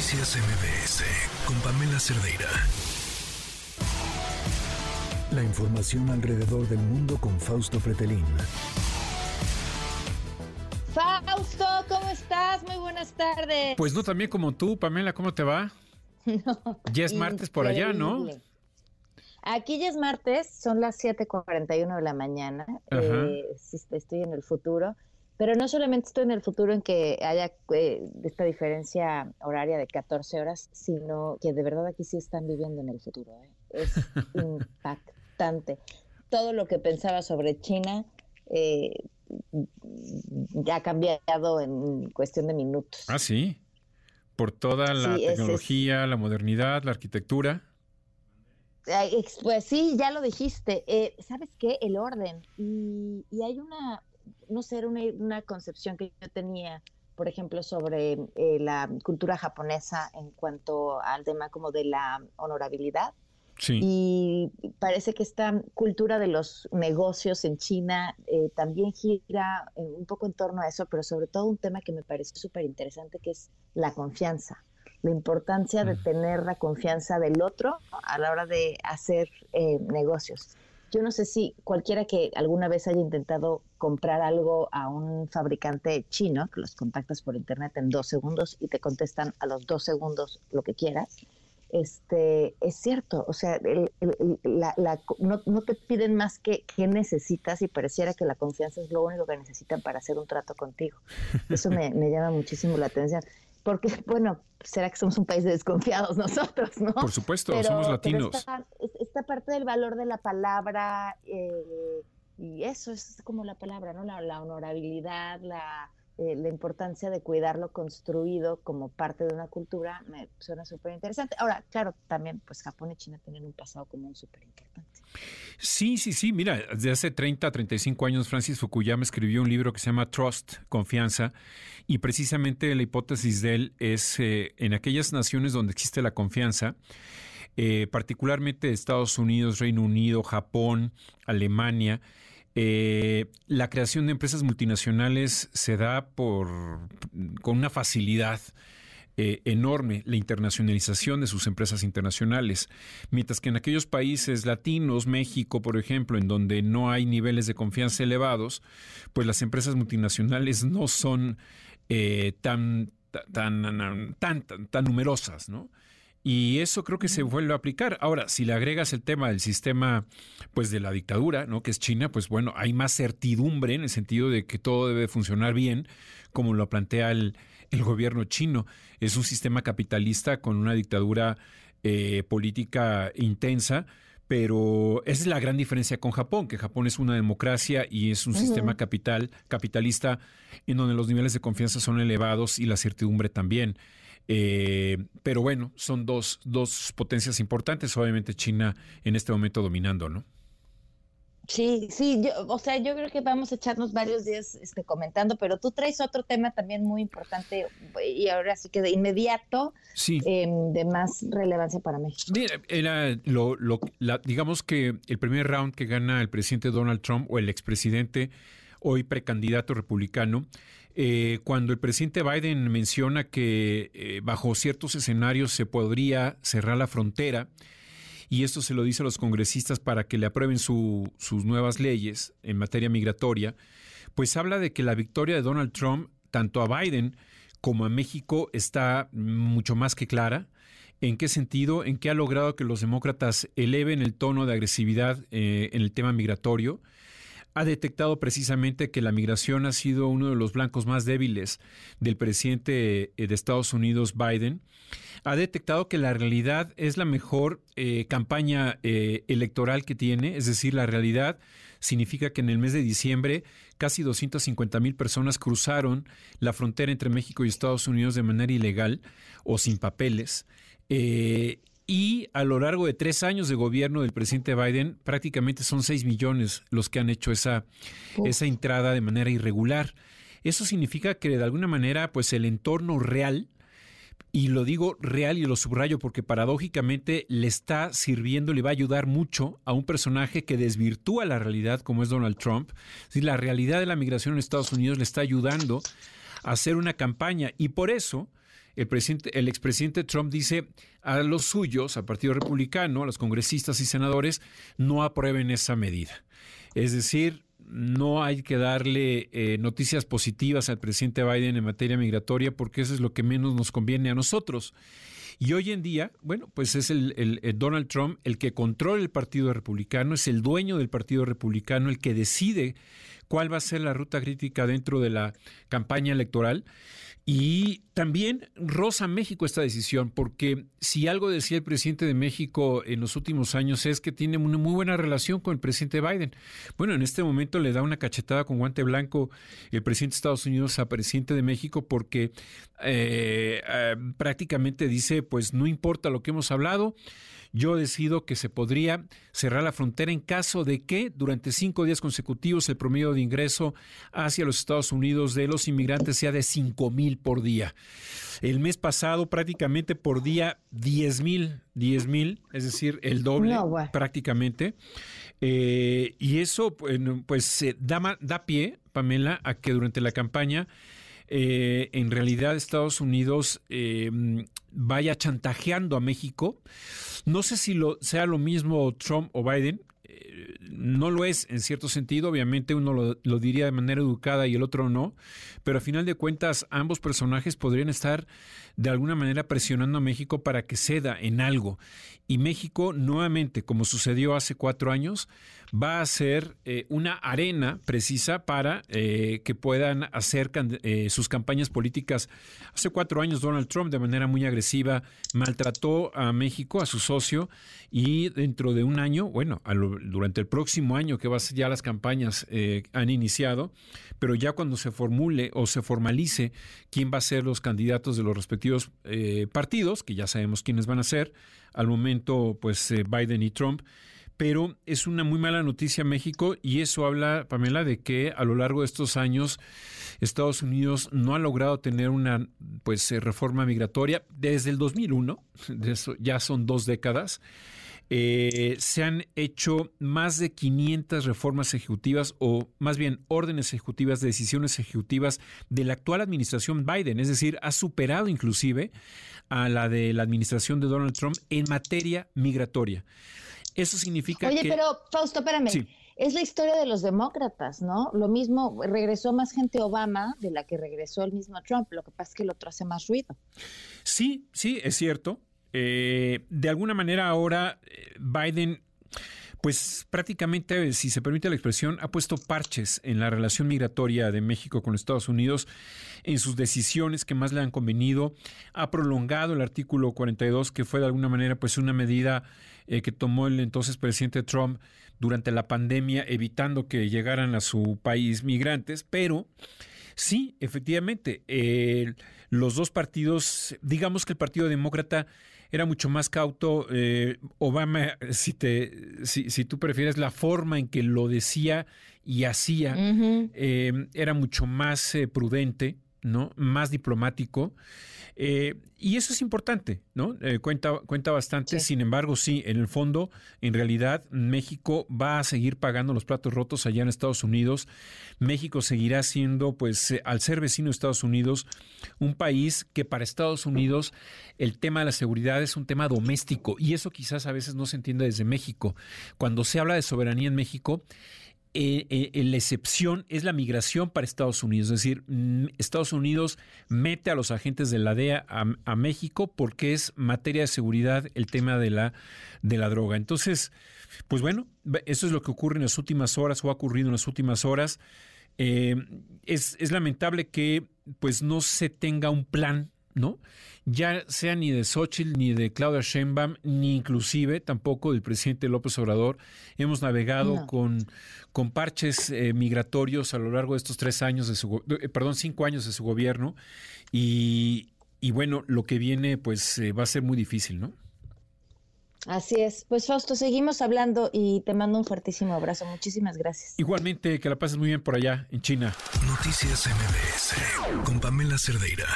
Noticias MBS con Pamela Cerdeira. La información alrededor del mundo con Fausto Fretelín. Fausto, ¿cómo estás? Muy buenas tardes. Pues no también como tú, Pamela, ¿cómo te va? ya es martes por allá, ¿no? Aquí ya es martes, son las 7:41 de la mañana. Eh, estoy en el futuro. Pero no solamente estoy en el futuro en que haya eh, esta diferencia horaria de 14 horas, sino que de verdad aquí sí están viviendo en el futuro. ¿eh? Es impactante. Todo lo que pensaba sobre China eh, ya ha cambiado en cuestión de minutos. Ah, sí. Por toda la tecnología, la modernidad, la arquitectura. Pues sí, ya lo dijiste. ¿Sabes qué? El orden. y hay una, no sé, era una, concepción que yo tenía, por ejemplo, sobre eh, la cultura japonesa en cuanto al tema como de la honorabilidad. Y parece que esta cultura de los negocios en China eh, también gira eh, un poco en torno a eso, pero sobre todo un tema que me parece súper interesante, que es la confianza la importancia de tener la confianza del otro a la hora de hacer negocios. Yo no sé si cualquiera que alguna vez haya intentado comprar algo a un fabricante chino, que los contactas por internet en dos segundos y te contestan a los dos segundos lo que quieras, este, es cierto, o sea, no, te piden más que qué necesitas y pareciera que la confianza es lo único que necesitan para hacer un trato contigo. Eso me, me llama muchísimo la atención porque, bueno, será que somos un país de desconfiados nosotros, ¿no? Por supuesto, somos latinos. Esta, parte del valor de la palabra, eh, y eso es como la palabra, ¿no? La, honorabilidad, la, eh, la importancia de cuidar lo construido como parte de una cultura, me suena súper interesante. Ahora, claro, también, pues Japón y China tienen un pasado común súper importante. Sí, sí, sí. Mira, desde hace 30, 35 años Francis Fukuyama escribió un libro que se llama Trust, Confianza, y precisamente la hipótesis de él es eh, en aquellas naciones donde existe la confianza, eh, particularmente Estados Unidos, Reino Unido, Japón, Alemania, eh, la creación de empresas multinacionales se da por con una facilidad eh, enorme la internacionalización de sus empresas internacionales, mientras que en aquellos países latinos, México, por ejemplo, en donde no hay niveles de confianza elevados, pues las empresas multinacionales no son tan, tan, tan, tan, numerosas, ¿no? Y eso creo que se vuelve a aplicar. Ahora, si le agregas el tema del sistema, pues de la dictadura, ¿no? Que es China, pues bueno, hay más certidumbre en el sentido de que todo debe funcionar bien, como lo plantea el, el gobierno chino. Es un sistema capitalista con una dictadura eh, política intensa, pero esa es la gran diferencia con Japón, que Japón es una democracia y es un sistema capital, capitalista en donde los niveles de confianza son elevados y la certidumbre también. Eh, pero bueno, son dos, dos potencias importantes, obviamente China en este momento dominando, ¿no? Sí, sí, yo, o sea, yo creo que vamos a echarnos varios días este, comentando, pero tú traes otro tema también muy importante y ahora sí que de inmediato, em, de más relevancia para México. Era lo, lo, digamos que el primer round que gana el presidente Donald Trump o el expresidente, hoy precandidato republicano, eh, cuando el presidente Biden menciona que eh, bajo ciertos escenarios se podría cerrar la frontera, y esto se lo dice a los congresistas para que le aprueben sus nuevas leyes en materia migratoria, pues habla de que la victoria de Donald Trump, tanto a Biden como a México, está mucho más que clara. ¿En qué sentido? En que ha logrado que los demócratas eleven el tono de agresividad eh, en el tema migratorio ha detectado precisamente que la migración ha sido uno de los blancos más débiles del presidente eh, de Estados Unidos, Biden. Ha detectado que la realidad es la mejor eh, campaña eh, electoral que tiene, es decir, la realidad significa que en el mes de diciembre casi 250 mil personas cruzaron la frontera entre México y Estados Unidos de manera ilegal o sin papeles. Y a lo largo de tres años de gobierno del presidente Biden, prácticamente son seis millones los que han hecho esa, esa entrada de manera irregular. Eso significa que de alguna manera, pues el entorno real, y lo digo real y lo subrayo porque paradójicamente le está sirviendo, le va a ayudar mucho a un personaje que desvirtúa la realidad como es Donald Trump. Si la realidad de la migración en Estados Unidos le está ayudando a hacer una campaña y por eso el, presidente, el expresidente Trump dice a los suyos, al Partido Republicano, a los congresistas y senadores, no aprueben esa medida. Es decir, no hay que darle eh, noticias positivas al presidente Biden en materia migratoria porque eso es lo que menos nos conviene a nosotros. Y hoy en día, bueno, pues es el, Donald Trump el que controla el Partido Republicano, es el dueño del Partido Republicano, el que decide cuál va a ser la ruta crítica dentro de la campaña electoral. Y también roza México esta decisión, porque si algo decía el presidente de México en los últimos años es que tiene una muy buena relación con el presidente Biden. Bueno, en este momento le da una cachetada con guante blanco el presidente de Estados Unidos al presidente de México porque eh, eh, prácticamente dice, pues no importa lo que hemos hablado, yo decido que se podría cerrar la frontera en caso de que durante cinco días consecutivos el promedio de ingreso hacia los Estados Unidos de los inmigrantes sea de cinco mil por día. El mes pasado prácticamente por día 10 mil, 10 mil, es decir, el doble prácticamente. Eh, y eso pues da, da pie, Pamela, a que durante la campaña eh, en realidad Estados Unidos eh, vaya chantajeando a México. No sé si lo, sea lo mismo Trump o Biden. No lo es en cierto sentido, obviamente uno lo, lo, diría de manera educada y el otro no, pero a final de cuentas ambos personajes podrían estar de alguna manera presionando a México para que ceda en algo. Y México, nuevamente, como sucedió hace cuatro años, va a ser eh, una arena precisa para eh, que puedan hacer eh, sus campañas políticas. Hace cuatro años Donald Trump de manera muy agresiva maltrató a México, a su socio, y dentro de un año, bueno, durante el próximo año que va a ser ya las campañas han iniciado, pero ya cuando se formule o se formalice quién va a ser los candidatos de los respectivos partidos, que ya sabemos quiénes van a ser, al momento pues Biden y Trump, pero es una muy mala noticia México y eso habla, Pamela, de que a lo largo de estos años Estados Unidos no ha logrado tener una pues eh, reforma migratoria desde el 2001, de eso ya son dos décadas. Eh, se han hecho más de 500 reformas ejecutivas o más bien órdenes ejecutivas, decisiones ejecutivas de la actual administración Biden, es decir, ha superado inclusive a la de la administración de Donald Trump en materia migratoria. Eso significa Oye, pero Fausto, espérame. Es la historia de los demócratas, ¿no? Lo mismo, regresó más gente Obama de la que regresó el mismo Trump. Lo que pasa es que el otro hace más ruido. Sí, sí, es cierto. Eh, de alguna manera ahora eh, Biden pues prácticamente, si se permite la expresión, ha puesto parches en la relación migratoria de México con Estados Unidos en sus decisiones que más le han convenido, ha prolongado el artículo 42, que fue de alguna manera pues una medida eh, que tomó el entonces presidente Trump durante la pandemia, evitando que llegaran a su país migrantes, pero sí, efectivamente, los dos partidos, digamos que el Partido Demócrata era mucho más cauto. Eh, Obama, si, te, si, tú prefieres, la forma en que lo decía y hacía eh, era mucho más eh, prudente, ¿no? Más diplomático. Eh, y eso es importante, ¿no? Eh, cuenta, cuenta bastante. Sin embargo, sí, en el fondo, en realidad, México va a seguir pagando los platos rotos allá en Estados Unidos. México seguirá siendo, pues, eh, al ser vecino de Estados Unidos, un país que para Estados Unidos el tema de la seguridad es un tema doméstico. Y eso quizás a veces no se entiende desde México. Cuando se habla de soberanía en México, eh, eh, la excepción es la migración para Estados Unidos. Es decir, mm, Estados Unidos mete a los agentes de la DEA a, México porque es materia de seguridad el tema de la, de la droga. Entonces, pues bueno, eso es lo que ocurre en las últimas horas o ha ocurrido en las últimas horas. Eh, es, es lamentable que pues no se tenga un plan ¿no? Ya sea ni de Xochitl, ni de Claudia Sheinbaum, ni inclusive tampoco del presidente López Obrador. Hemos navegado con, con parches eh, migratorios a lo largo de estos tres años de su, eh, perdón, cinco años de su gobierno. Y, bueno, lo que viene pues eh, va a ser muy difícil, ¿no? Así es. Pues Fausto, seguimos hablando y te mando un fuertísimo abrazo. Muchísimas gracias. Igualmente, que la pases muy bien por allá, en China. Noticias MBS con Pamela Cerdeira.